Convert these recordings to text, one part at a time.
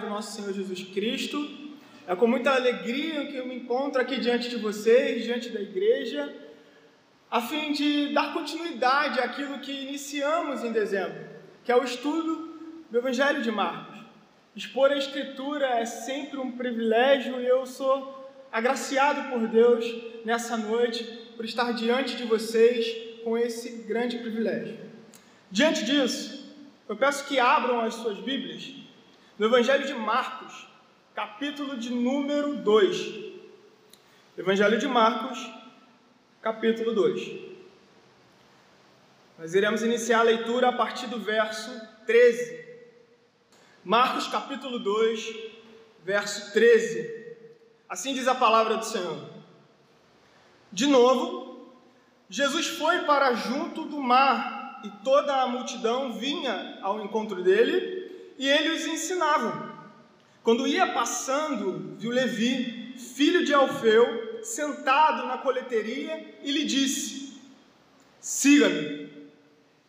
do nosso Senhor Jesus Cristo. É com muita alegria que eu me encontro aqui diante de vocês, diante da igreja, a fim de dar continuidade àquilo que iniciamos em dezembro, que é o estudo do Evangelho de Marcos. Expor a Escritura é sempre um privilégio e eu sou agraciado por Deus nessa noite por estar diante de vocês com esse grande privilégio. Diante disso, eu peço que abram as suas Bíblias no Evangelho de Marcos, capítulo de número 2. Evangelho de Marcos, capítulo 2. Nós iremos iniciar a leitura a partir do verso 13. Marcos, capítulo 2, verso 13. Assim diz a palavra do Senhor. De novo, Jesus foi para junto do mar e toda a multidão vinha ao encontro dele e ele os ensinava. Quando ia passando, viu Levi, filho de Alfeu, sentado na coleteria e lhe disse: Siga-me.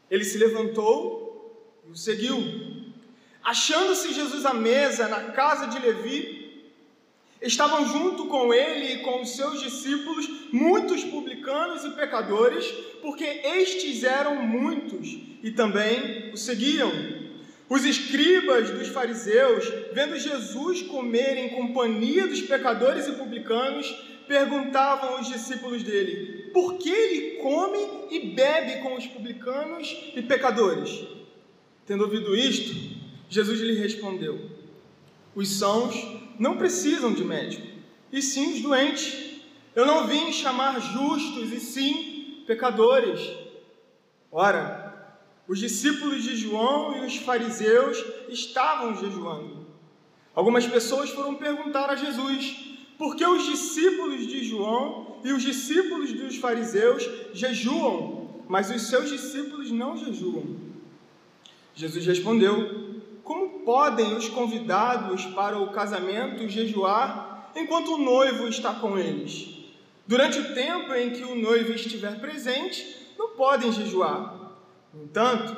Ele se levantou e o seguiu. Achando-se Jesus à mesa na casa de Levi, estavam junto com ele e com os seus discípulos muitos publicanos e pecadores, porque estes eram muitos e também o seguiam. Os escribas dos fariseus, vendo Jesus comer em companhia dos pecadores e publicanos, perguntavam aos discípulos dele: Por que ele come e bebe com os publicanos e pecadores? Tendo ouvido isto, Jesus lhe respondeu: Os sãos não precisam de médico, e sim os doentes. Eu não vim chamar justos, e sim pecadores. Ora, os discípulos de João e os fariseus estavam jejuando. Algumas pessoas foram perguntar a Jesus por que os discípulos de João e os discípulos dos fariseus jejuam, mas os seus discípulos não jejuam. Jesus respondeu: Como podem os convidados para o casamento jejuar enquanto o noivo está com eles? Durante o tempo em que o noivo estiver presente, não podem jejuar. No entanto,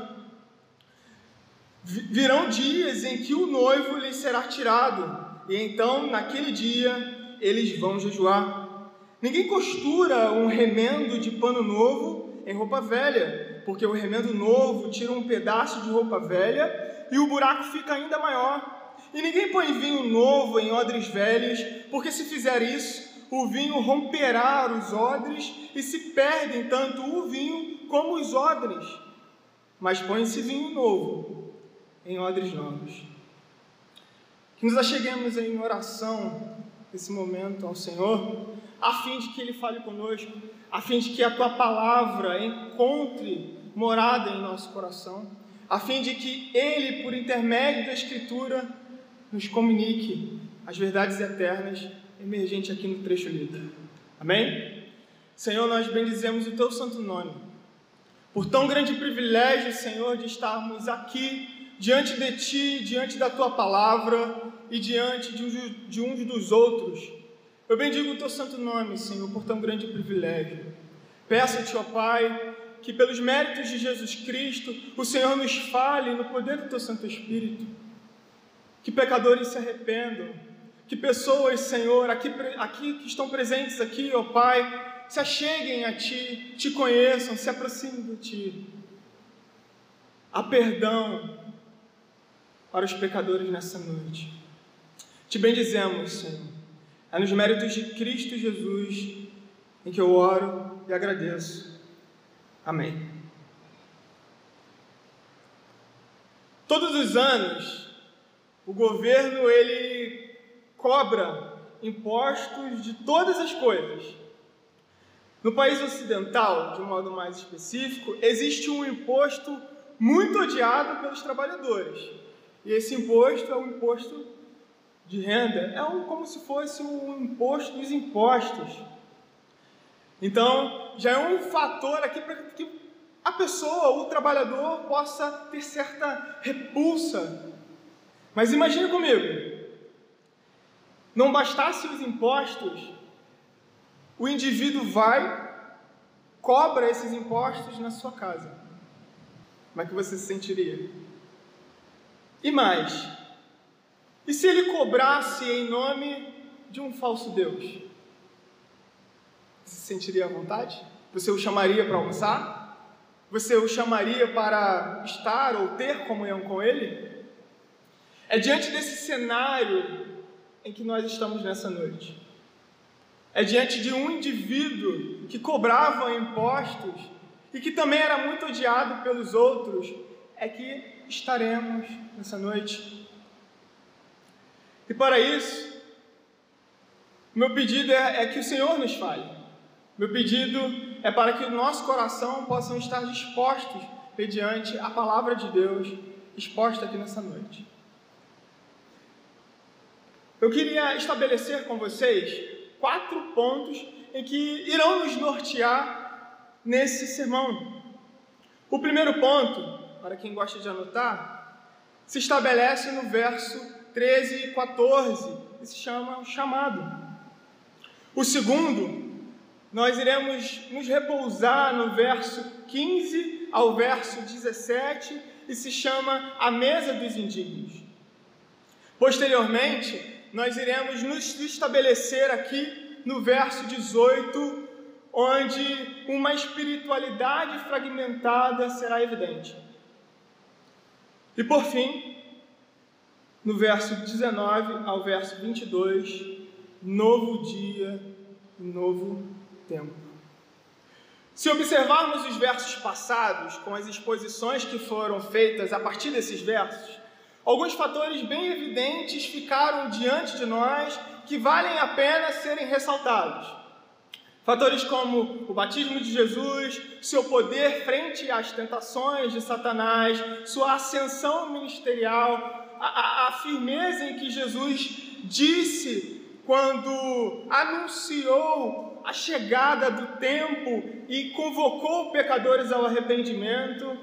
virão dias em que o noivo lhes será tirado, e então, naquele dia, eles vão jejuar. Ninguém costura um remendo de pano novo em roupa velha, porque o remendo novo tira um pedaço de roupa velha e o buraco fica ainda maior. E ninguém põe vinho novo em odres velhos, porque se fizer isso, o vinho romperá os odres e se perdem tanto o vinho como os odres mas põe-se vinho novo em odres novos. Que nos acheguemos em oração nesse momento ao Senhor, a fim de que Ele fale conosco, a fim de que a Tua palavra encontre morada em nosso coração, a fim de que Ele, por intermédio da Escritura, nos comunique as verdades eternas emergentes aqui no trecho lido. Amém? Senhor, nós bendizemos o Teu santo nome por tão grande privilégio, Senhor, de estarmos aqui diante de Ti, diante da Tua palavra e diante de, de uns dos outros. Eu bendigo o Teu santo nome, Senhor, por tão grande privilégio. Peço-te, ó Pai, que pelos méritos de Jesus Cristo, o Senhor nos fale no poder do Teu Santo Espírito. Que pecadores se arrependam, que pessoas, Senhor, aqui, aqui que estão presentes aqui, ó Pai, se acheguem a Ti, te conheçam, se aproximem de Ti. Há perdão para os pecadores nessa noite. Te bendizemos, Senhor. É nos méritos de Cristo Jesus em que eu oro e agradeço. Amém. Todos os anos, o governo ele cobra impostos de todas as coisas no país ocidental, de um modo mais específico, existe um imposto muito odiado pelos trabalhadores. E esse imposto é o imposto de renda, é um, como se fosse um imposto dos impostos. Então, já é um fator aqui para que a pessoa, o trabalhador, possa ter certa repulsa. Mas imagine comigo, não bastasse os impostos, o indivíduo vai, cobra esses impostos na sua casa. Como é que você se sentiria? E mais, e se ele cobrasse em nome de um falso Deus? Você se sentiria à vontade? Você o chamaria para almoçar? Você o chamaria para estar ou ter comunhão com ele? É diante desse cenário em que nós estamos nessa noite. É diante de um indivíduo que cobrava impostos e que também era muito odiado pelos outros, é que estaremos nessa noite. E para isso, meu pedido é, é que o Senhor nos fale. Meu pedido é para que o nosso coração possam estar dispostos mediante a palavra de Deus exposta aqui nessa noite. Eu queria estabelecer com vocês quatro pontos em que irão nos nortear nesse sermão. O primeiro ponto, para quem gosta de anotar, se estabelece no verso 13 e 14, e se chama o chamado. O segundo, nós iremos nos repousar no verso 15 ao verso 17 e se chama a mesa dos indignos. Posteriormente, nós iremos nos estabelecer aqui no verso 18, onde uma espiritualidade fragmentada será evidente. E por fim, no verso 19 ao verso 22, novo dia, novo tempo. Se observarmos os versos passados, com as exposições que foram feitas a partir desses versos, Alguns fatores bem evidentes ficaram diante de nós que valem a pena serem ressaltados. Fatores como o batismo de Jesus, seu poder frente às tentações de Satanás, sua ascensão ministerial, a, a, a firmeza em que Jesus disse quando anunciou a chegada do tempo e convocou pecadores ao arrependimento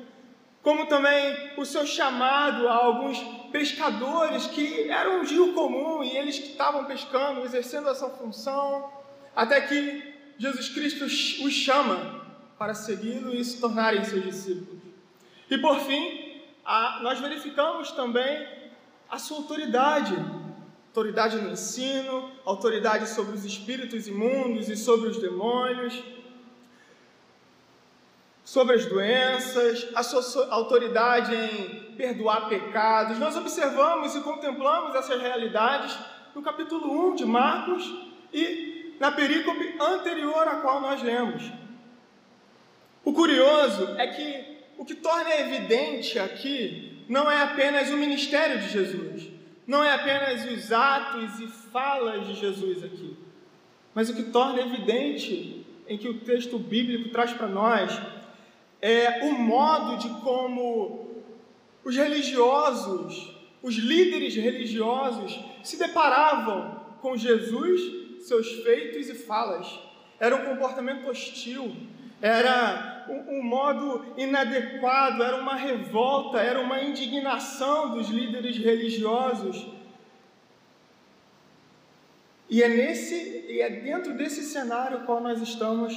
como também o seu chamado a alguns pescadores que eram um rio comum e eles que estavam pescando, exercendo essa função, até que Jesus Cristo os chama para segui-lo e se tornarem seus discípulos. E por fim, a, nós verificamos também a sua autoridade, autoridade no ensino, autoridade sobre os espíritos imundos e sobre os demônios, sobre as doenças, a sua autoridade em perdoar pecados. Nós observamos e contemplamos essas realidades no capítulo 1 de Marcos e na perícope anterior à qual nós lemos. O curioso é que o que torna evidente aqui não é apenas o ministério de Jesus, não é apenas os atos e falas de Jesus aqui, mas o que torna evidente em que o texto bíblico traz para nós é, o modo de como os religiosos, os líderes religiosos, se deparavam com Jesus, seus feitos e falas. Era um comportamento hostil, era um, um modo inadequado, era uma revolta, era uma indignação dos líderes religiosos. E é nesse e é dentro desse cenário qual nós estamos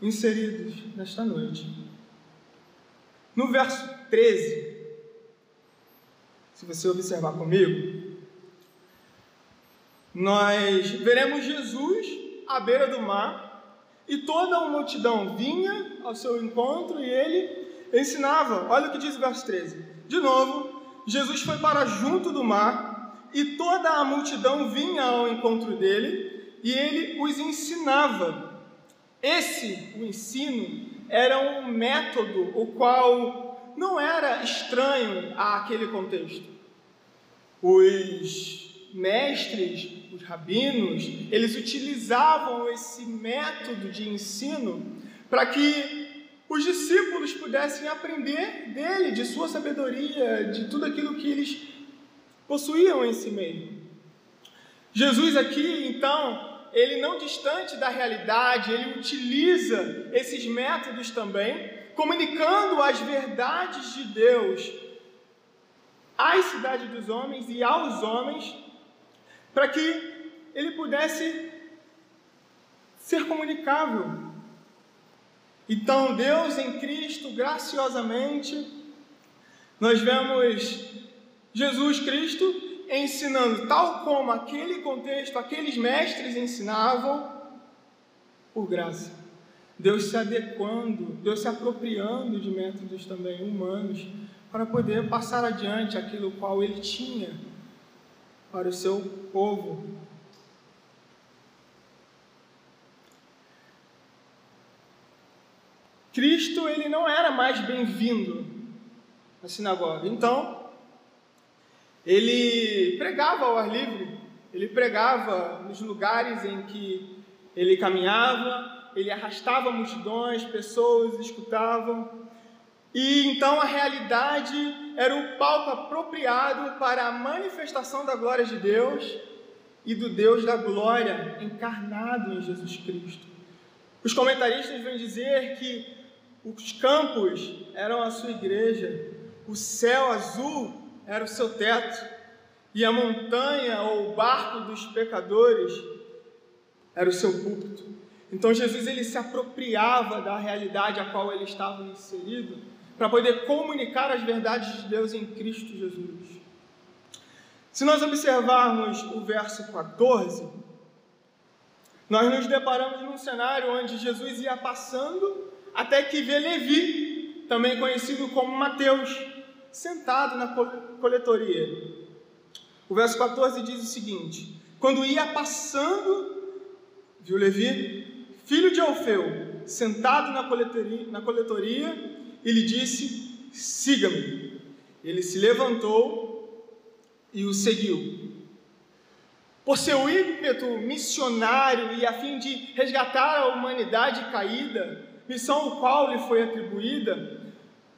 inseridos nesta noite. No verso 13, se você observar comigo, nós veremos Jesus à beira do mar e toda a multidão vinha ao seu encontro e ele ensinava. Olha o que diz o verso 13. De novo, Jesus foi para junto do mar e toda a multidão vinha ao encontro dele e ele os ensinava. Esse, o ensino, era um método o qual não era estranho àquele contexto. Os mestres, os rabinos, eles utilizavam esse método de ensino para que os discípulos pudessem aprender dele, de sua sabedoria, de tudo aquilo que eles possuíam em si mesmo. Jesus aqui, então, ele não distante da realidade, ele utiliza esses métodos também, comunicando as verdades de Deus à cidade dos homens e aos homens, para que ele pudesse ser comunicável. Então, Deus em Cristo, graciosamente, nós vemos Jesus Cristo ensinando tal como aquele contexto, aqueles mestres ensinavam, por graça. Deus se adequando, Deus se apropriando de métodos também humanos para poder passar adiante aquilo qual ele tinha para o seu povo. Cristo ele não era mais bem-vindo na sinagoga. Então, ele pregava ao ar livre, ele pregava nos lugares em que ele caminhava, ele arrastava multidões, pessoas escutavam. E então a realidade era o palco apropriado para a manifestação da glória de Deus e do Deus da glória encarnado em Jesus Cristo. Os comentaristas vêm dizer que os campos eram a sua igreja, o céu azul era o seu teto, e a montanha ou o barco dos pecadores era o seu púlpito. Então Jesus ele se apropriava da realidade a qual ele estava inserido para poder comunicar as verdades de Deus em Cristo Jesus. Se nós observarmos o verso 14, nós nos deparamos num cenário onde Jesus ia passando até que vê Levi, também conhecido como Mateus, sentado na coletoria. O verso 14 diz o seguinte: Quando ia passando, viu Levi, filho de Alfeu, sentado na coletoria, na coletoria disse: Siga-me. Ele se levantou e o seguiu. Por seu ímpeto missionário e a fim de resgatar a humanidade caída, missão o qual lhe foi atribuída,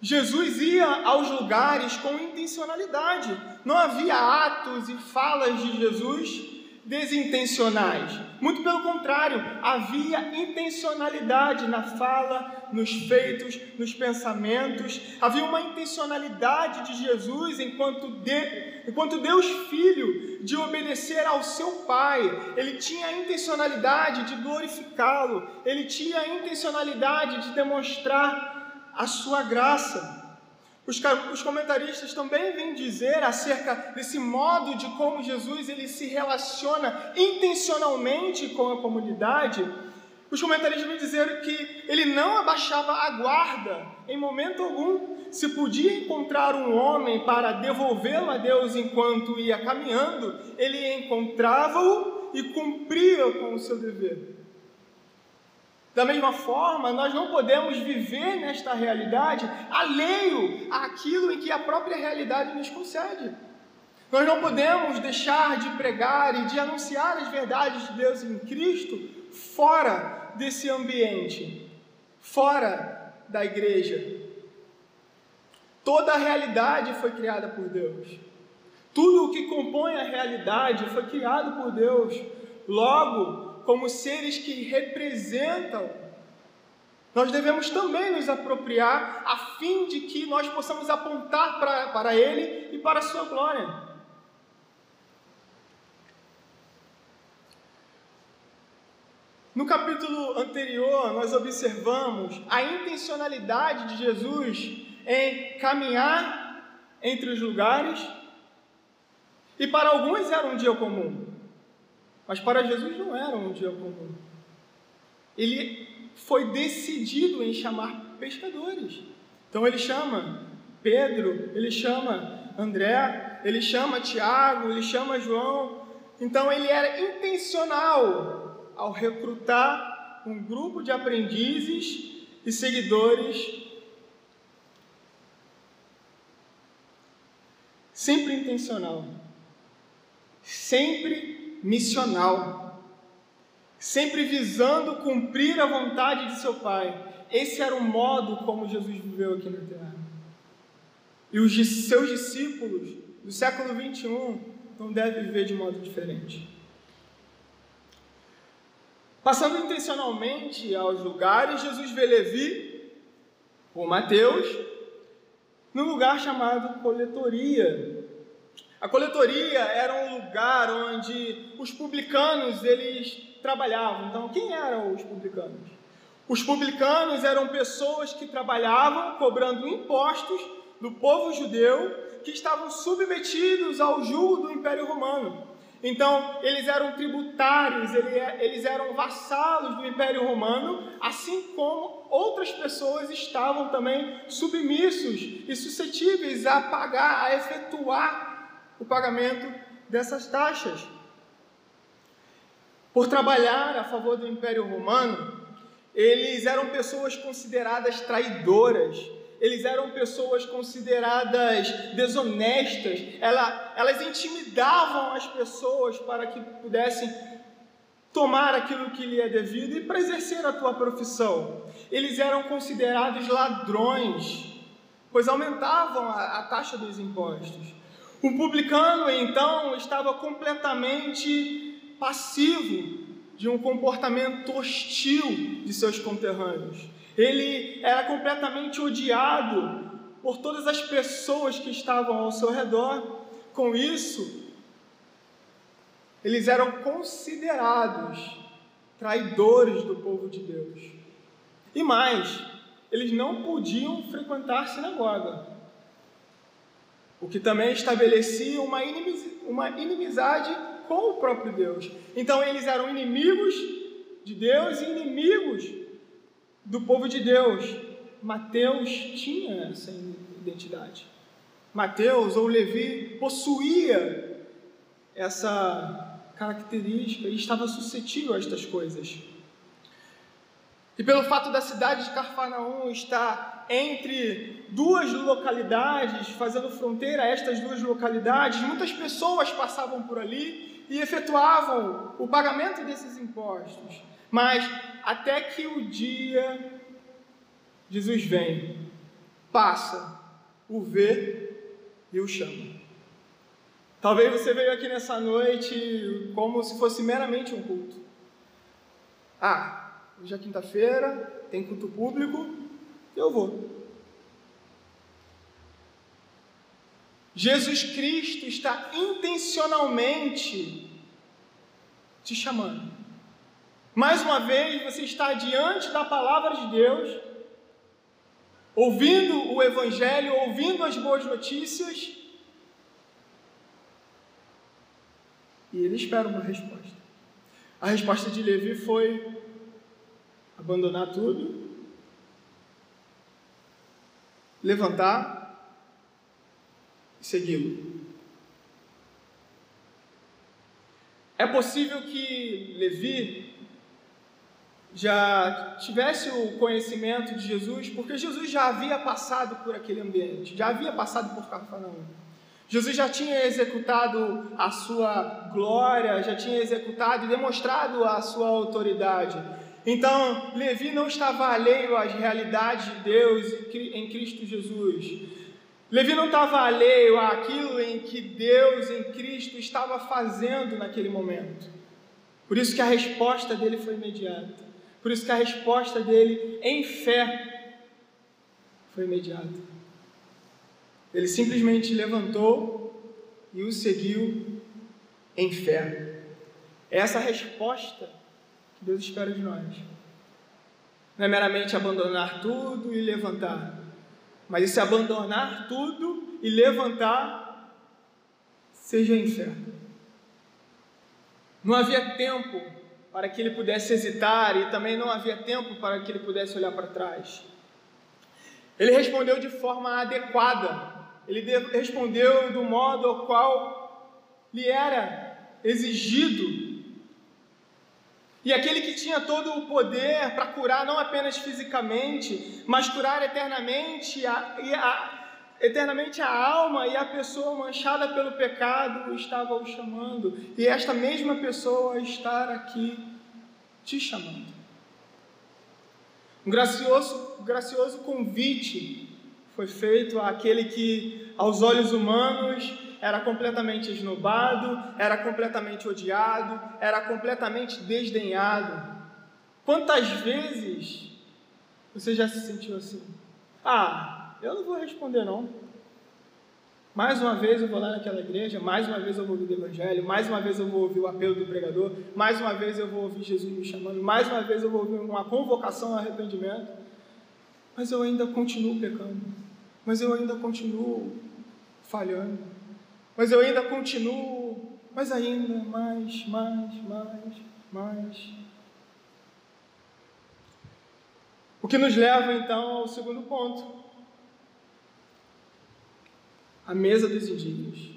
Jesus ia aos lugares com intencionalidade. Não havia atos e falas de Jesus desintencionais. Muito pelo contrário, havia intencionalidade na fala, nos feitos, nos pensamentos. Havia uma intencionalidade de Jesus enquanto, de, enquanto Deus Filho de obedecer ao seu Pai. Ele tinha a intencionalidade de glorificá-lo. Ele tinha a intencionalidade de demonstrar a sua graça. Os, comentaristas também vêm dizer acerca desse modo de como Jesus ele se relaciona intencionalmente com a comunidade. Os comentaristas vêm dizer que ele não abaixava a guarda em momento algum. Se podia encontrar um homem para devolvê-lo a Deus enquanto ia caminhando, ele encontrava-o e cumpria com o seu dever. Da mesma forma, nós não podemos viver nesta realidade alheio àquilo em que a própria realidade nos concede. Nós não podemos deixar de pregar e de anunciar as verdades de Deus em Cristo fora desse ambiente, fora da igreja. Toda a realidade foi criada por Deus. Tudo o que compõe a realidade foi criado por Deus. Logo, como seres que representam, nós devemos também nos apropriar a fim de que nós possamos apontar para, para Ele e para a Sua glória. No capítulo anterior, nós observamos a intencionalidade de Jesus em caminhar entre os lugares, e para alguns era um dia comum, mas para Jesus não era um dia comum. Ele foi decidido em chamar pescadores. Então ele chama Pedro, ele chama André, ele chama Tiago, ele chama João. Então ele era intencional ao recrutar um grupo de aprendizes e seguidores sempre intencional, sempre missional, sempre visando cumprir a vontade de seu Pai. Esse era o modo como Jesus viveu aqui na terra. E os seus discípulos do século 21 não devem viver de modo diferente. Passando intencionalmente aos lugares, Jesus vê Levi, ou Mateus, num lugar chamado coletoria, a coletoria era um lugar onde os publicanos eles trabalhavam. Então, quem eram os publicanos? Os publicanos eram pessoas que trabalhavam cobrando impostos do povo judeu que estavam submetidos ao jugo do Império Romano. Então, eles eram tributários, eles eram vassalos do Império Romano, assim como outras pessoas estavam também submissos e suscetíveis a pagar, a efetuar o pagamento dessas taxas. Por trabalhar a favor do Império Romano, eles eram pessoas consideradas traidoras, eles eram pessoas consideradas desonestas, elas intimidavam as pessoas para que pudessem tomar aquilo que lhe é devido e para exercer a tua profissão. Eles eram considerados ladrões, pois aumentavam a, a taxa dos impostos. O publicano, então, estava completamente passivo de um comportamento hostil de seus conterrâneos. Ele era completamente odiado por todas as pessoas que estavam ao seu redor. Com isso, eles eram considerados traidores do povo de Deus. E mais, eles não podiam frequentar sinagoga, o que também estabelecia uma, inimizade com o próprio Deus. Então eles eram inimigos de Deus e inimigos do povo de Deus. Mateus tinha essa identidade. Mateus ou Levi possuía essa característica e estava suscetível a estas coisas. E pelo fato da cidade de Carfanaum estar entre duas localidades, fazendo fronteira a estas duas localidades, muitas pessoas passavam por ali e efetuavam o pagamento desses impostos. Mas até que o dia Jesus vem, passa, o vê e o chama. Talvez você veio aqui nessa noite como se fosse meramente um culto. Ah, hoje é quinta-feira, tem culto público, eu vou. Jesus Cristo está intencionalmente te chamando. Mais uma vez, você está diante da palavra de Deus, ouvindo o Evangelho, ouvindo as boas notícias, e ele espera uma resposta. A resposta de Levi foi abandonar tudo, levantar e segui-lo. É possível que Levi já tivesse o conhecimento de Jesus, porque Jesus já havia passado por aquele ambiente, já havia passado por Cafarnaum. Jesus já tinha executado a sua glória, já tinha executado e demonstrado a sua autoridade. Então, Levi não estava alheio às realidades de Deus em Cristo Jesus. Levi não estava alheio àquilo em que Deus em Cristo estava fazendo naquele momento. Por isso que a resposta dele foi imediata. Por isso que a resposta dele em fé foi imediata. Ele simplesmente levantou e o seguiu em fé. É essa a resposta Deus espera de nós. Não é meramente abandonar tudo e levantar, mas esse abandonar tudo e levantar seja fé. Não havia tempo para que ele pudesse hesitar e também não havia tempo para que ele pudesse olhar para trás. Ele respondeu de forma adequada, ele respondeu do modo ao qual lhe era exigido. E aquele que tinha todo o poder para curar não apenas fisicamente, mas curar eternamente a, a, eternamente a alma e a pessoa manchada pelo pecado estava o chamando, e esta mesma pessoa está aqui te chamando. Um gracioso, gracioso convite foi feito àquele que, aos olhos humanos, era completamente esnobado, era completamente odiado, era completamente desdenhado. Quantas vezes você já se sentiu assim? Ah, eu não vou responder não. Mais uma vez eu vou lá naquela igreja, mais uma vez eu vou ouvir o Evangelho, mais uma vez eu vou ouvir o apelo do pregador, mais uma vez eu vou ouvir Jesus me chamando, mais uma vez eu vou ouvir uma convocação ao arrependimento, mas eu ainda continuo pecando. mas eu ainda continuo falhando, mas eu ainda continuo, mas ainda mais, mais, mais, mais. O que nos leva então ao segundo ponto. A mesa dos indignos.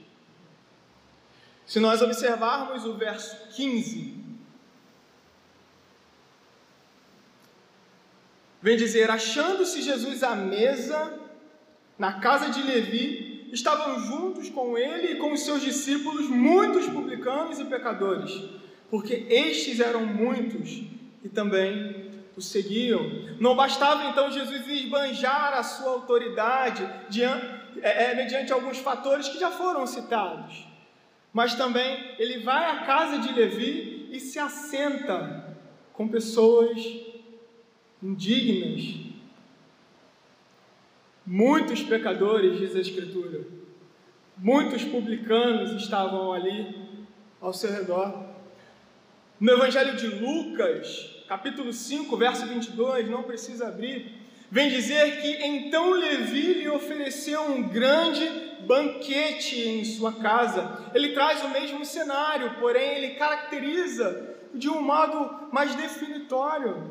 Se nós observarmos o verso 15, vem dizer: Achando-se Jesus à mesa, na casa de Levi, estavam juntos com ele e com os seus discípulos muitos publicanos e pecadores, porque estes eram muitos e também o seguiam. Não bastava então Jesus esbanjar a sua autoridade diante, é, é, mediante alguns fatores que já foram citados, mas também ele vai à casa de Levi e se assenta com pessoas indignas. Muitos pecadores, diz a Escritura, muitos publicanos estavam ali ao seu redor. No Evangelho de Lucas, capítulo 5, verso 22, não precisa abrir, vem dizer que então Levi lhe ofereceu um grande banquete em sua casa. Ele traz o mesmo cenário, porém ele caracteriza de um modo mais definitório,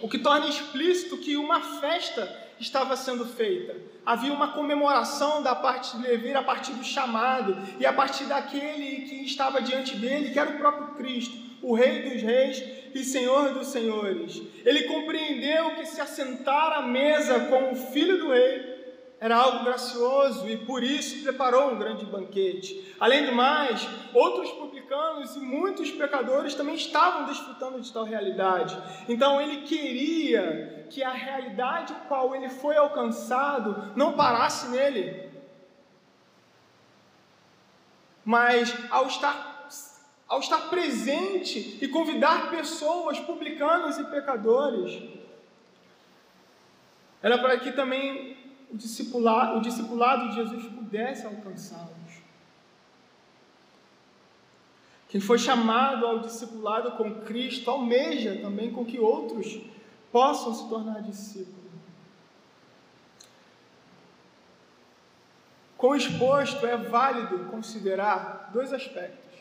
o que torna explícito que uma festa estava sendo feita. Havia uma comemoração da parte de Levi a partir do chamado e a partir daquele que estava diante dele, que era o próprio Cristo, o Rei dos Reis e Senhor dos Senhores. Ele compreendeu que se assentar à mesa com o filho do rei era algo gracioso e por isso preparou um grande banquete. Além do mais, outros publicanos e muitos pecadores também estavam desfrutando de tal realidade. Então ele queria que a realidade qual ele foi alcançado não parasse nele. Mas ao estar ao estar presente e convidar pessoas, publicanos e pecadores, era para que também o discipulado, o discipulado de Jesus pudesse alcançá-los. Quem foi chamado ao discipulado com Cristo almeja também com que outros possam se tornar discípulos. Com exposto é válido considerar dois aspectos.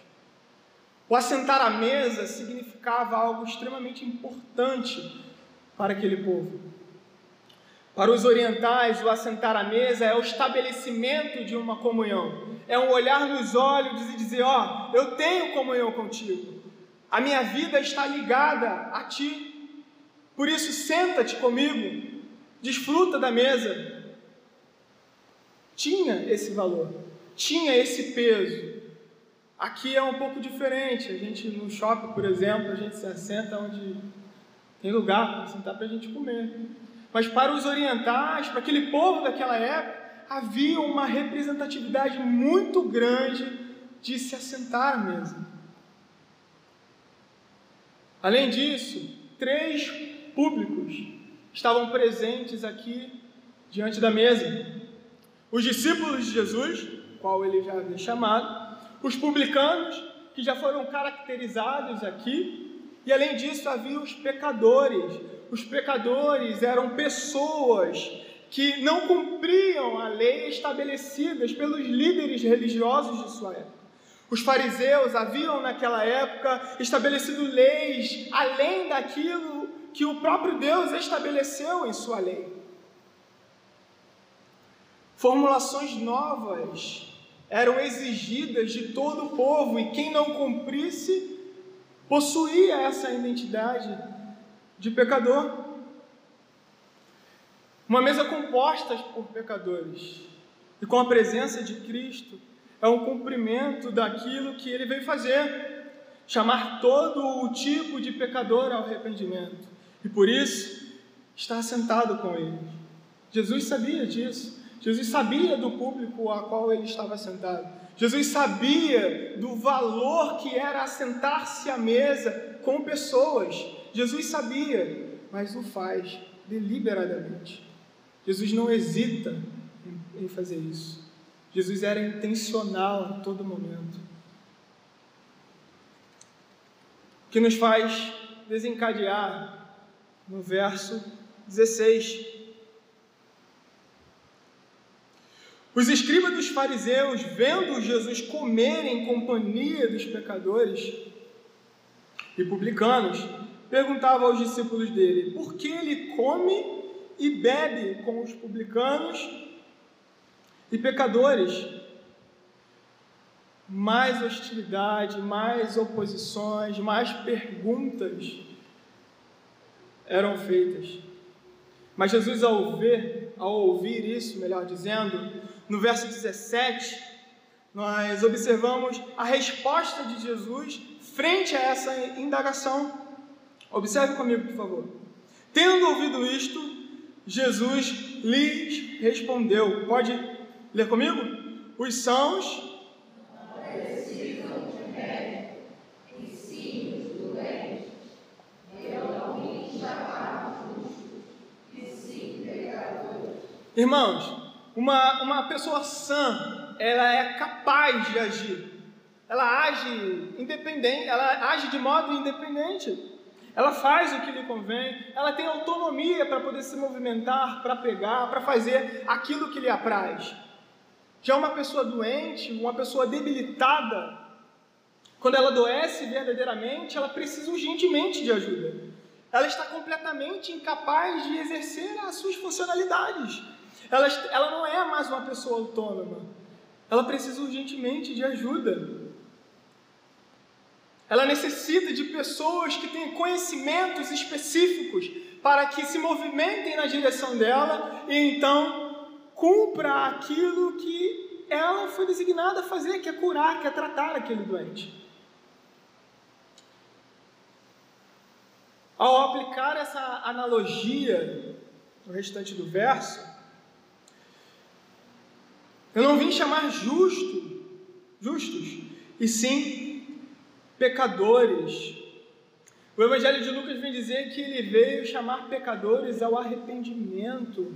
O assentar à mesa significava algo extremamente importante para aquele povo. Para os orientais, o assentar à mesa é o estabelecimento de uma comunhão. É um olhar nos olhos e dizer: Ó, oh, eu tenho comunhão contigo. A minha vida está ligada a ti. Por isso, senta-te comigo, desfruta da mesa. Tinha esse valor, tinha esse peso. Aqui é um pouco diferente. A gente no shopping, por exemplo, a gente se assenta onde tem lugar para sentar para a gente comer. Mas para os orientais, para aquele povo daquela época, havia uma representatividade muito grande de se assentar à mesa. Além disso, três públicos estavam presentes aqui diante da mesa: os discípulos de Jesus, qual ele já havia chamado, os publicanos, que já foram caracterizados aqui, e além disso havia os pecadores. Os pecadores eram pessoas que não cumpriam a lei estabelecidas pelos líderes religiosos de sua época. Os fariseus haviam naquela época estabelecido leis além daquilo que o próprio Deus estabeleceu em sua lei. Formulações novas eram exigidas de todo o povo e quem não cumprisse possuía essa identidade de pecador. Uma mesa composta por pecadores e com a presença de Cristo é um cumprimento daquilo que ele veio fazer, chamar todo o tipo de pecador ao arrependimento. E por isso está sentado com ele. Jesus sabia disso. Jesus sabia do público a qual ele estava sentado. Jesus sabia do valor que era assentar-se à mesa com pessoas. Jesus sabia, mas o faz deliberadamente. Jesus não hesita em fazer isso. Jesus era intencional a todo momento. O que nos faz desencadear no verso 16 Os escribas dos fariseus, vendo Jesus comer em companhia dos pecadores e publicanos, perguntavam aos discípulos dele: por que ele come e bebe com os publicanos e pecadores? Mais hostilidade, mais oposições, mais perguntas eram feitas. Mas Jesus, ao ver, ao ouvir isso, melhor dizendo, no verso 17, nós observamos a resposta de Jesus frente a essa indagação. Observe comigo, por favor. Tendo ouvido isto, Jesus lhes respondeu. Pode ler comigo? Os sãos Irmãos, uma, uma pessoa sã, ela é capaz de agir. Ela age independente, ela age de modo independente. Ela faz o que lhe convém, ela tem autonomia para poder se movimentar, para pegar, para fazer aquilo que lhe apraz. Já uma pessoa doente, uma pessoa debilitada, quando ela adoece verdadeiramente, ela precisa urgentemente de ajuda. Ela está completamente incapaz de exercer as suas funcionalidades. Ela, ela não é mais uma pessoa autônoma. Ela precisa urgentemente de ajuda. Ela necessita de pessoas que tenham conhecimentos específicos para que se movimentem na direção dela e então cumpra aquilo que ela foi designada a fazer, que é curar, que é tratar aquele doente. Ao aplicar essa analogia no restante do verso, eu não vim chamar justo, justos, e sim pecadores. O Evangelho de Lucas vem dizer que ele veio chamar pecadores ao arrependimento.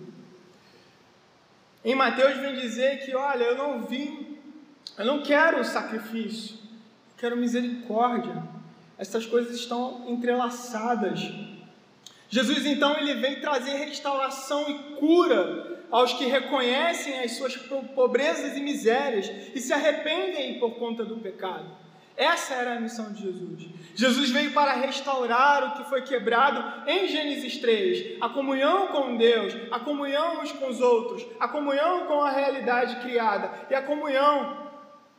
Em Mateus vem dizer que, olha, eu não vim, eu não quero sacrifício, eu quero misericórdia. Essas coisas estão entrelaçadas. Jesus então ele vem trazer restauração e cura aos que reconhecem as suas pobrezas e misérias e se arrependem por conta do pecado. Essa era a missão de Jesus. Jesus veio para restaurar o que foi quebrado em Gênesis 3, a comunhão com Deus, a comunhão uns com os outros, a comunhão com a realidade criada e a comunhão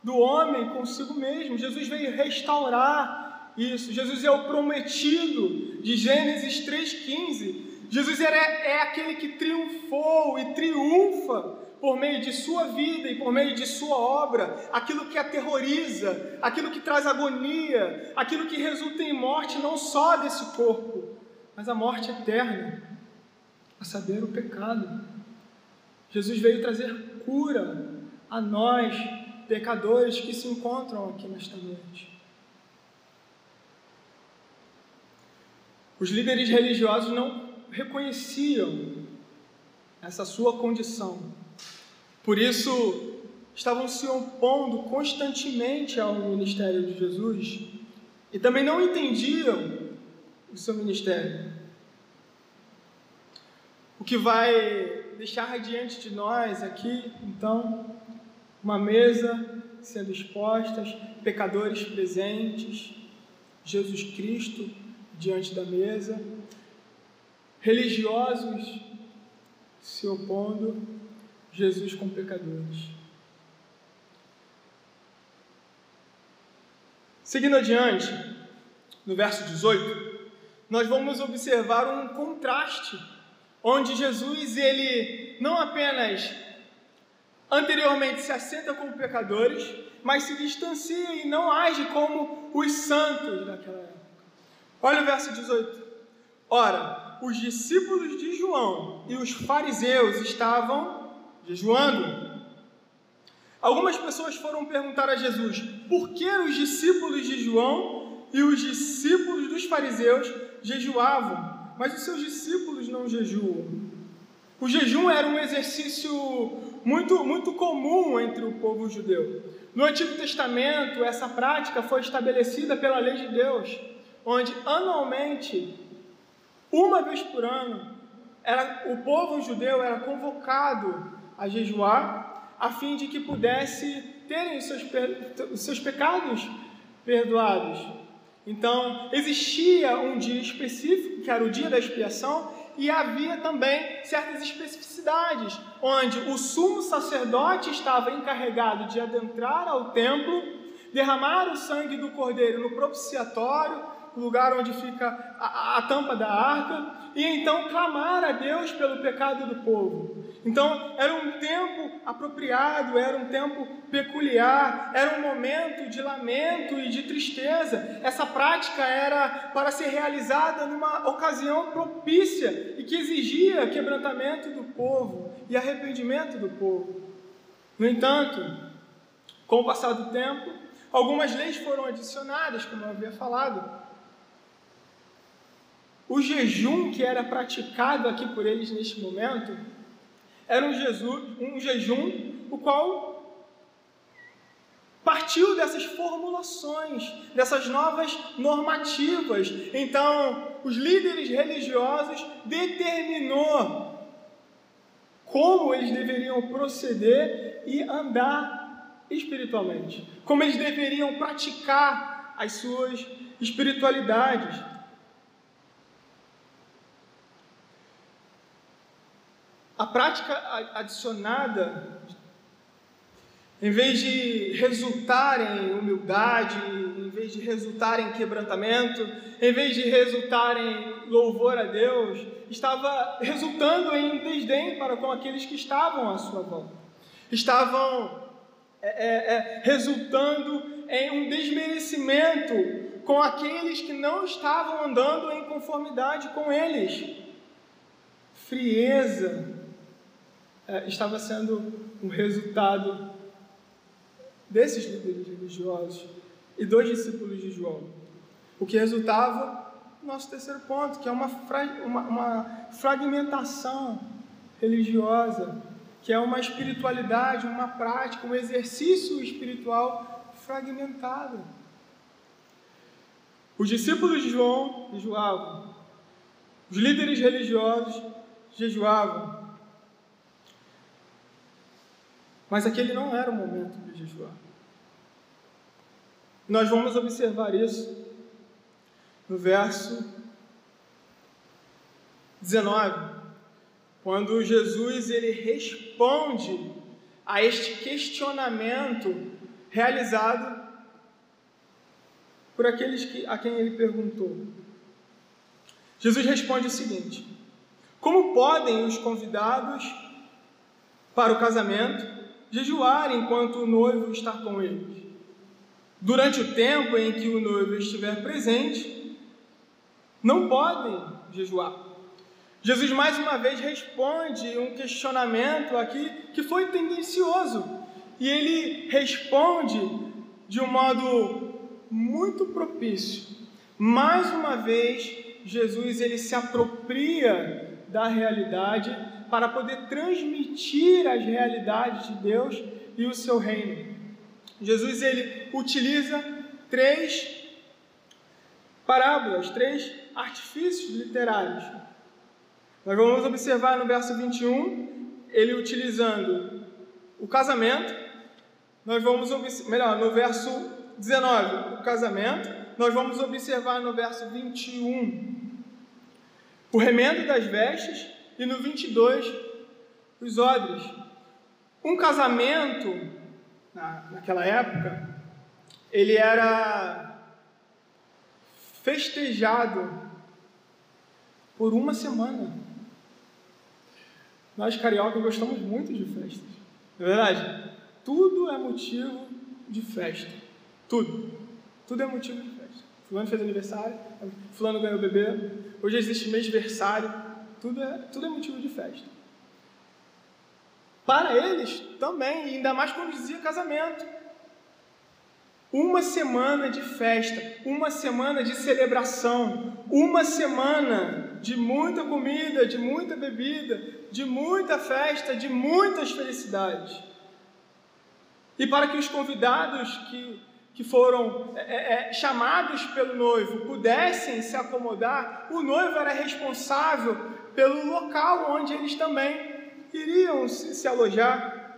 do homem consigo mesmo. Jesus veio restaurar isso. Jesus é o prometido de Gênesis 3,15 Jesus é aquele que triunfou e triunfa por meio de sua vida e por meio de sua obra, aquilo que aterroriza, aquilo que traz agonia, aquilo que resulta em morte não só desse corpo, mas a morte eterna, a saber, o pecado. Jesus veio trazer cura a nós, pecadores que se encontram aqui nesta noite. Os líderes religiosos não reconheciam essa sua condição. Por isso, estavam se opondo constantemente ao ministério de Jesus e também não entendiam o seu ministério. O que vai deixar diante de nós aqui, então, uma mesa sendo expostas, pecadores presentes, Jesus Cristo diante da mesa, religiosos se opondo, Jesus com pecadores. Seguindo adiante, no verso 18, nós vamos observar um contraste, onde Jesus ele não apenas anteriormente se assenta com pecadores, mas se distancia e não age como os santos daquela época. Olha o verso 18. Ora, os discípulos de João e os fariseus estavam jejuando. Algumas pessoas foram perguntar a Jesus por que os discípulos de João e os discípulos dos fariseus jejuavam, mas os seus discípulos não jejuam. O jejum era um exercício muito, muito comum entre o povo judeu. No Antigo Testamento, essa prática foi estabelecida pela lei de Deus, onde anualmente uma vez por ano, era, o povo judeu era convocado a jejuar, a fim de que pudesse terem os seus, os seus pecados perdoados. Então, existia um dia específico, que era o dia da expiação, e havia também certas especificidades, onde o sumo sacerdote estava encarregado de adentrar ao templo, derramar o sangue do cordeiro no propiciatório, lugar onde fica a, a, tampa da arca, e então clamar a Deus pelo pecado do povo. Então, era um tempo apropriado, era um tempo peculiar, era um momento de lamento e de tristeza. Essa prática era para ser realizada numa ocasião propícia e que exigia quebrantamento do povo e arrependimento do povo. No entanto, com o passar do tempo, algumas leis foram adicionadas, como eu havia falado, o jejum que era praticado aqui por eles neste momento era um, Jesus, um jejum o qual partiu dessas formulações, dessas novas normativas. Então, os líderes religiosos determinou como eles deveriam proceder e andar espiritualmente, como eles deveriam praticar as suas espiritualidades. A prática adicionada, em vez de resultar em humildade, em vez de resultar em quebrantamento, em vez de resultar em louvor a Deus, estava resultando em desdém para com aqueles que estavam à sua volta. Estavam é, é, é, resultando em um desmerecimento com aqueles que não estavam andando em conformidade com eles. Frieza, é, estava sendo um resultado desses líderes religiosos e dos discípulos de João. O que resultava no nosso terceiro ponto, que é uma, uma, uma fragmentação religiosa, que é uma espiritualidade, uma prática, um exercício espiritual fragmentado. Os discípulos de João jejuavam, os líderes religiosos jejuavam, Mas aquele não era o momento de jejuar. Nós vamos observar isso no verso 19, quando Jesus ele responde a este questionamento realizado por aqueles que, a quem ele perguntou. Jesus responde o seguinte: Como podem os convidados para o casamento jejuar enquanto o noivo está com eles. Durante o tempo em que o noivo estiver presente, não podem jejuar. Jesus mais uma vez responde um questionamento aqui que foi tendencioso. E ele responde de um modo muito propício. Mais uma vez, Jesus ele se apropria da realidade para poder transmitir as realidades de Deus e o seu reino. Jesus ele utiliza três parábolas, três artifícios literários. Nós vamos observar no verso 21, ele utilizando o casamento. Nós vamos melhor, no verso 19, o casamento. Nós vamos observar no verso 21 o remendo das vestes e no 22, os odres. Um casamento, na, naquela época, ele era festejado por uma semana. Nós carioca gostamos muito de festas, não é verdade? Tudo é motivo de festa. Tudo. Tudo é motivo de festa. Fulano fez aniversário, fulano ganhou bebê, hoje existe mês versário, tudo é, tudo é motivo de festa. Para eles também, ainda mais quando dizia casamento. Uma semana de festa, uma semana de celebração, uma semana de muita comida, de muita bebida, de muita festa, de muitas felicidades. E para que os convidados que, que foram é, é, chamados pelo noivo pudessem se acomodar, o noivo era responsável pelo local onde eles também iriam se, se alojar.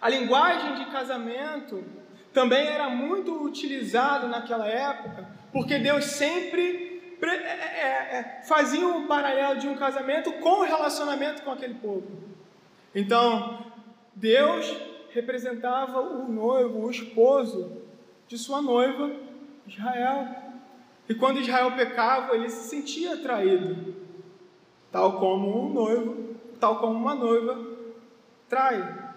A linguagem de casamento também era muito utilizado naquela época, porque Deus sempre é, é, é, fazia um paralelo de um casamento com o relacionamento com aquele povo. Então, Deus representava o noivo, o esposo de sua noiva, Israel. E quando Israel pecava, ele se sentia traído, tal como um noivo, tal como uma noiva trai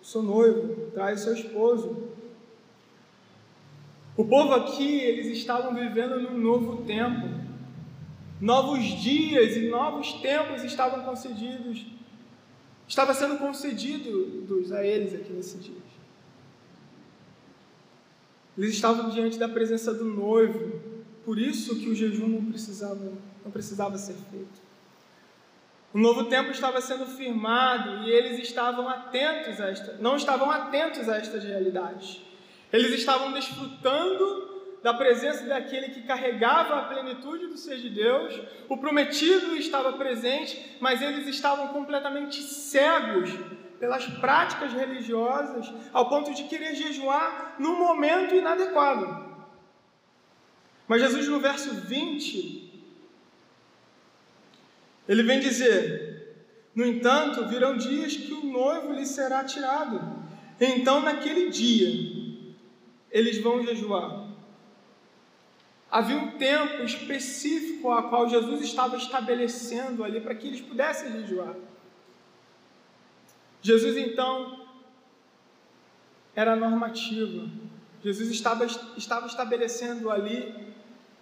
o seu noivo, trai seu esposo. O povo aqui, eles estavam vivendo num novo tempo. Novos dias e novos tempos estavam concedidos. Estava sendo concedido a eles aqui nesses dias. Eles estavam diante da presença do noivo. Por isso que o jejum não precisava, não precisava ser feito. O novo tempo estava sendo firmado e eles estavam atentos a esta, não estavam atentos a estas realidades. Eles estavam desfrutando da presença daquele que carregava a plenitude do ser de Deus, o prometido estava presente, mas eles estavam completamente cegos pelas práticas religiosas, ao ponto de querer jejuar num momento inadequado. Mas Jesus, no verso 20, ele vem dizer: No entanto, virão dias que o noivo lhe será tirado. Então, naquele dia, eles vão jejuar. Havia um tempo específico a qual Jesus estava estabelecendo ali para que eles pudessem jejuar. Jesus então era normativa. Jesus estava, estava estabelecendo ali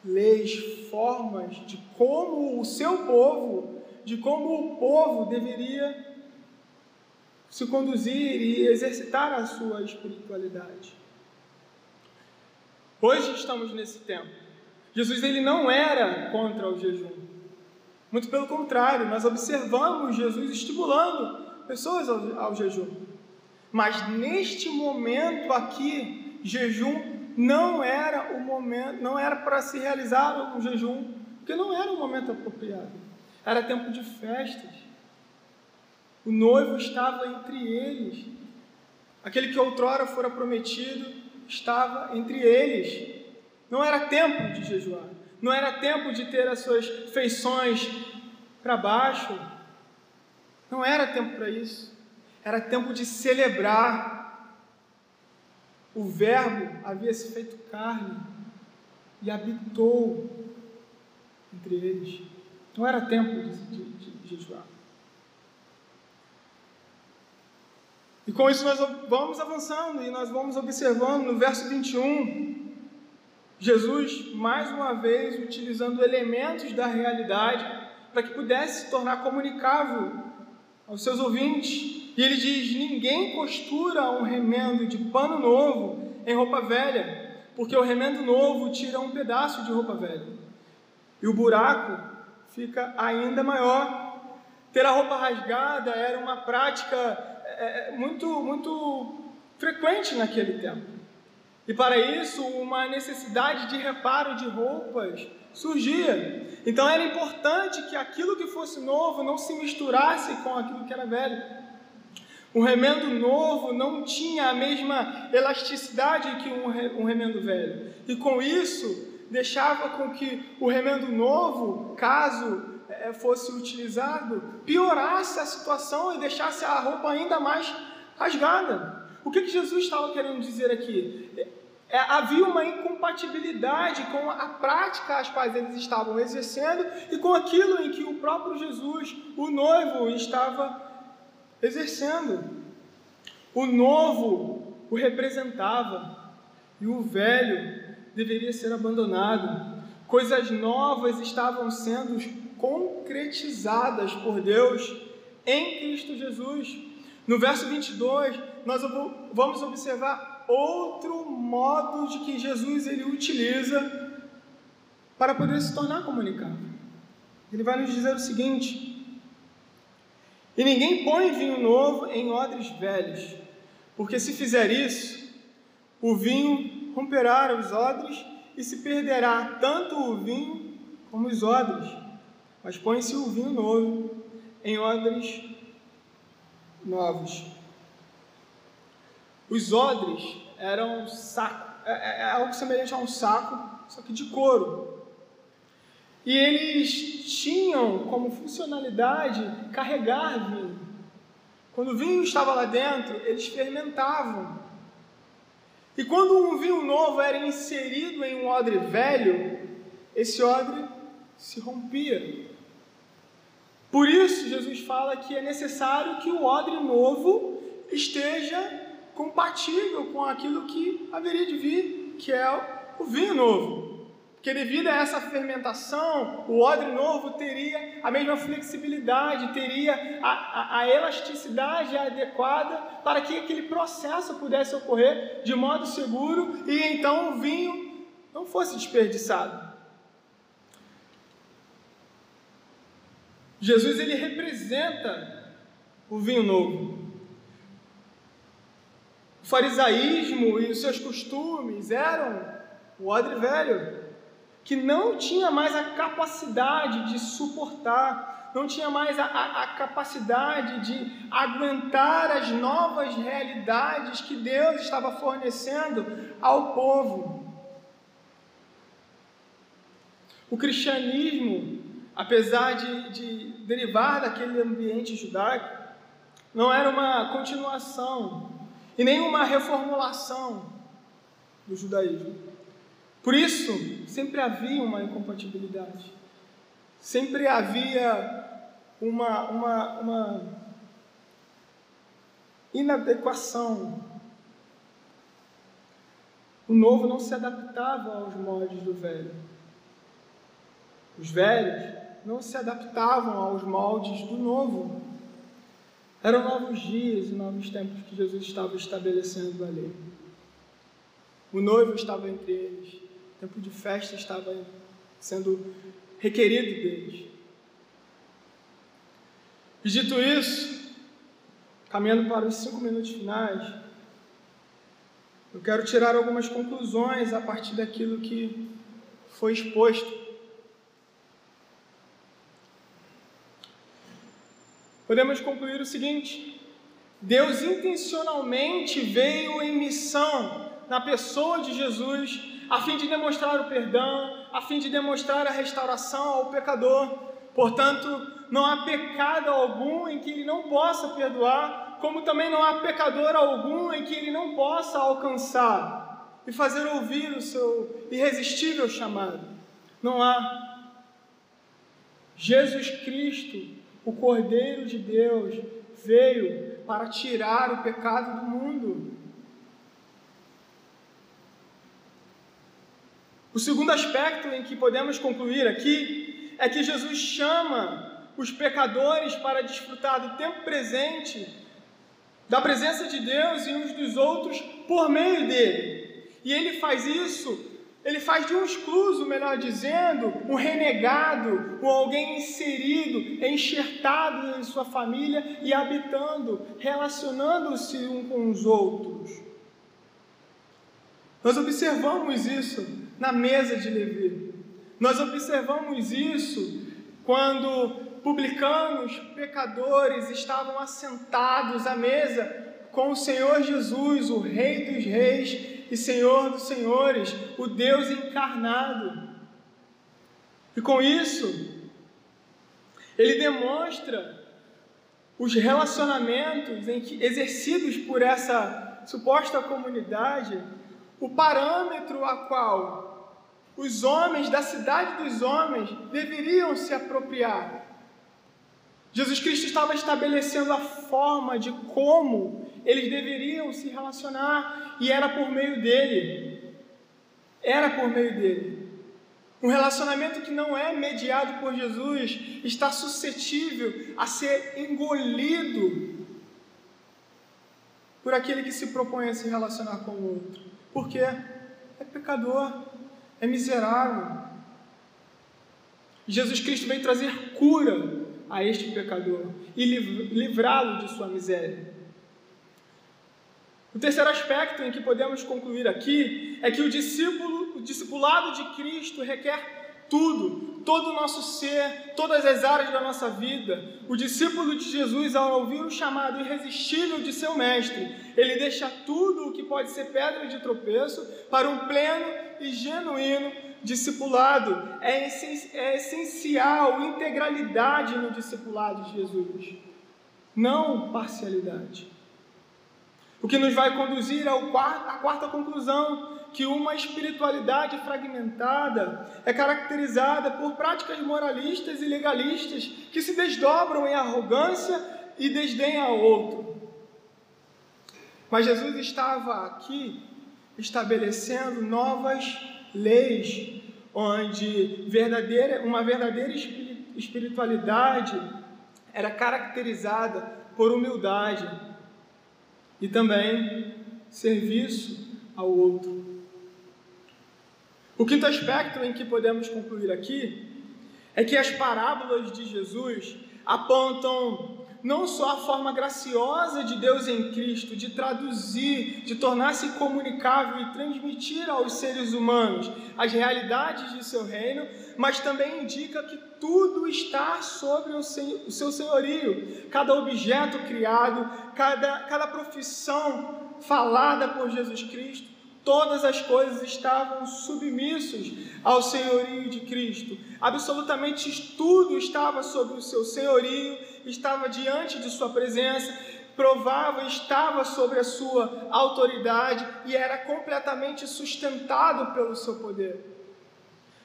leis, formas de como o seu povo, de como o povo deveria se conduzir e exercitar a sua espiritualidade. Hoje estamos nesse tempo. Jesus ele não era contra o jejum. Muito pelo contrário, nós observamos Jesus estimulando pessoas ao, ao jejum. Mas neste momento aqui, jejum não era o momento, não era para se realizar um jejum, porque não era o momento apropriado. Era tempo de festas. O noivo estava entre eles. Aquele que outrora fora prometido estava entre eles. Não era tempo de jejuar, não era tempo de ter as suas feições para baixo. Não era tempo para isso. Era tempo de celebrar. O Verbo havia se feito carne e habitou entre eles. Não era tempo de, de, de jejuar. E com isso nós vamos avançando e nós vamos observando no verso 21, Jesus mais uma vez utilizando elementos da realidade para que pudesse se tornar comunicável aos seus ouvintes. E ele diz: Ninguém costura um remendo de pano novo em roupa velha, porque o remendo novo tira um pedaço de roupa velha e o buraco fica ainda maior. Ter a roupa rasgada era uma prática é, muito, muito frequente naquele tempo. E para isso, uma necessidade de reparo de roupas surgia. Então era importante que aquilo que fosse novo não se misturasse com aquilo que era velho. O remendo novo não tinha a mesma elasticidade que um remendo velho. E com isso, deixava com que o remendo novo, caso é, fosse utilizado, piorasse a situação e deixasse a roupa ainda mais rasgada. O que, que Jesus estava querendo dizer aqui? É, havia uma incompatibilidade com a prática às quais eles estavam exercendo e com aquilo em que o próprio Jesus, o noivo, estava exercendo. O novo o representava e o velho deveria ser abandonado. Coisas novas estavam sendo concretizadas por Deus em Cristo Jesus. No verso 22, nós vamos observar outro modo de que Jesus ele utiliza para poder se tornar comunicável. Ele vai nos dizer o seguinte: E ninguém põe vinho novo em odres velhos, porque se fizer isso, o vinho romperá os odres e se perderá tanto o vinho como os odres mas põe-se o vinho novo em odres novos. Os odres eram saco, é, é, é algo semelhante a um saco, só que de couro. E eles tinham como funcionalidade carregar vinho. Quando o vinho estava lá dentro, eles fermentavam. E quando um vinho novo era inserido em um odre velho, esse odre se rompia. Por isso, Jesus fala que é necessário que o odre novo esteja compatível com aquilo que haveria de vir, que é o vinho novo. Porque devido a essa fermentação, o odre novo teria a mesma flexibilidade, teria a, a, a, elasticidade adequada para que aquele processo pudesse ocorrer de modo seguro e então o vinho não fosse desperdiçado. Jesus ele representa o vinho novo. O farisaísmo e os seus costumes eram o odre velho, que não tinha mais a capacidade de suportar, não tinha mais a, a, a capacidade de aguentar as novas realidades que Deus estava fornecendo ao povo. O cristianismo apesar de, de derivar daquele ambiente judaico, não era uma continuação e nem uma reformulação do judaísmo. Por isso, sempre havia uma incompatibilidade, sempre havia uma, uma, uma inadequação. O novo não se adaptava aos moldes do velho. Os velhos não se adaptavam aos moldes do novo. Eram novos dias e novos tempos que Jesus estava estabelecendo ali. O noivo estava entre eles, o tempo de festa estava sendo requerido deles. E dito isso, caminhando para os cinco minutos finais, eu quero tirar algumas conclusões a partir daquilo que foi exposto. podemos concluir o seguinte: Deus intencionalmente veio em missão na pessoa de Jesus, a fim de demonstrar o perdão, a fim de demonstrar a restauração ao pecador. Portanto, não há pecado algum em que ele não possa perdoar, como também não há pecador algum em que ele não possa alcançar e fazer ouvir o seu irresistível chamado. Não há. Jesus Cristo o Cordeiro de Deus veio para tirar o pecado do mundo. O segundo aspecto em que podemos concluir aqui é que Jesus chama os pecadores para desfrutar do tempo presente, da presença de Deus e uns dos outros por meio dele. E ele faz isso ele faz de um excluso, melhor dizendo, um renegado, um alguém inserido, enxertado em sua família e habitando, relacionando-se um com os outros. Nós observamos isso na mesa de Levi. Nós observamos isso quando publicanos, pecadores estavam assentados à mesa com o Senhor Jesus, o Rei dos Reis e Senhor dos Senhores, o Deus encarnado. E com isso, ele demonstra os relacionamentos em que, exercidos por essa suposta comunidade, o parâmetro a qual os homens da cidade dos homens deveriam se apropriar. Jesus Cristo estava estabelecendo a forma de como eles deveriam se relacionar e era por meio dele. Era por meio dele. Um relacionamento que não é mediado por Jesus está suscetível a ser engolido por aquele que se propõe a se relacionar com o outro. Por quê? É pecador, é miserável. Jesus Cristo veio trazer cura a este pecador e livrá-lo de sua miséria. O terceiro aspecto em que podemos concluir aqui é que o discípulo, o discipulado de Cristo requer tudo, todo o nosso ser, todas as áreas da nossa vida. O discípulo de Jesus, ao ouvir o chamado irresistível de seu mestre, ele deixa tudo o que pode ser pedra de tropeço para um pleno e genuíno discipulado. É, é essencial integralidade no discipulado de Jesus, não parcialidade. O que nos vai conduzir à quarta conclusão que uma espiritualidade fragmentada é caracterizada por práticas moralistas e legalistas que se desdobram em arrogância e desdém ao outro. Mas Jesus estava aqui estabelecendo novas leis, onde verdadeira, uma verdadeira espiritualidade era caracterizada por humildade e também serviço ao outro. O quinto aspecto em que podemos concluir aqui é que as parábolas de Jesus apontam não só a forma graciosa de Deus em Cristo de traduzir, de tornar-se comunicável e transmitir aos seres humanos as realidades de seu reino, mas também indica que tudo está sobre o seu senhorio. Cada objeto criado, cada, cada profissão falada por Jesus Cristo, todas as coisas estavam submissos ao senhorio de Cristo. Absolutamente tudo estava sob o seu senhorio, estava diante de sua presença, provava, estava sobre a sua autoridade e era completamente sustentado pelo seu poder.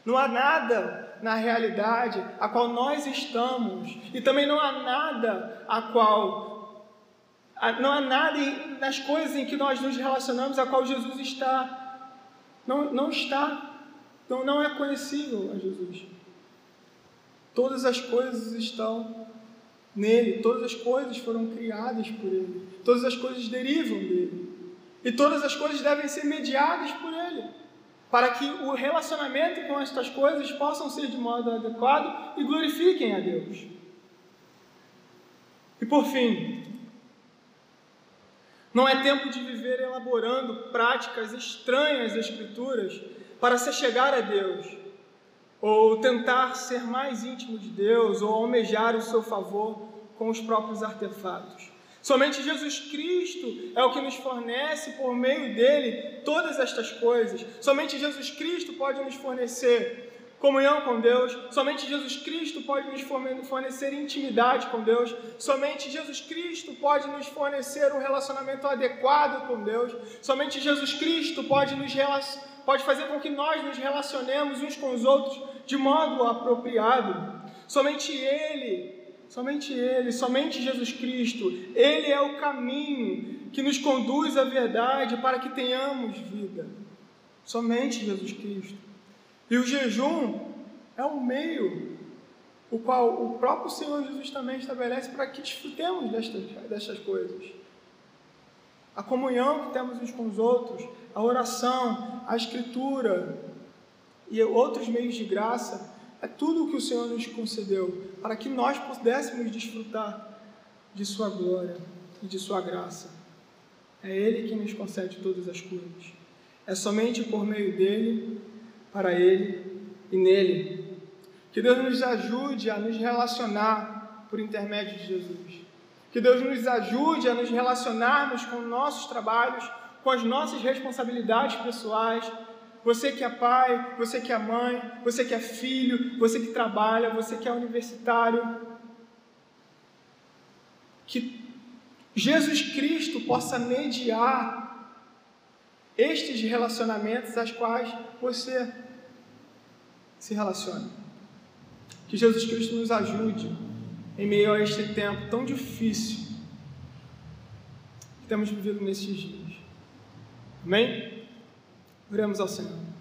Não há nada na realidade a qual nós estamos, e também não há nada a qual não há nada nas coisas em que nós nos relacionamos a qual Jesus está. Não, não está. Não, não é conhecível a Jesus. Todas as coisas estão nele, todas as coisas foram criadas por ele, todas as coisas derivam dele, e todas as coisas devem ser mediadas por ele, para que o relacionamento com estas coisas possam ser de modo adequado e glorifiquem a Deus. E por fim, não é tempo de viver elaborando práticas estranhas às Escrituras para se chegar a Deus, ou tentar ser mais íntimo de Deus, ou almejar o seu favor com os próprios artefatos. Somente Jesus Cristo é o que nos fornece, por meio dele, todas estas coisas. Somente Jesus Cristo pode nos fornecer comunhão com Deus, somente Jesus Cristo pode nos fornecer intimidade com Deus, somente Jesus Cristo pode nos fornecer um relacionamento adequado com Deus, somente Jesus Cristo pode, nos pode fazer com que nós nos relacionemos uns com os outros de modo apropriado. Somente Ele, somente Ele, somente Jesus Cristo, Ele é o caminho que nos conduz à verdade para que tenhamos vida. Somente Jesus Cristo. E o jejum é um meio o qual o próprio Senhor Jesus também estabelece para que desfrutemos destas, destas coisas. A comunhão que temos uns com os outros, a oração, a escritura e outros meios de graça, é tudo o que o Senhor nos concedeu para que nós pudéssemos desfrutar de Sua glória e de Sua graça. É Ele que nos concede todas as coisas. É somente por meio dele para Ele e nele. Que Deus nos ajude a nos relacionar por intermédio de Jesus. Que Deus nos ajude a nos relacionarmos com nossos trabalhos, com as nossas responsabilidades pessoais. Você que é pai, você que é mãe, você que é filho, você que trabalha, você que é universitário. Que Jesus Cristo possa mediar estes relacionamentos às quais você se relacione. Que Jesus Cristo nos ajude em meio a este tempo tão difícil que temos vivido nesses dias. Amém? Oremos ao Senhor.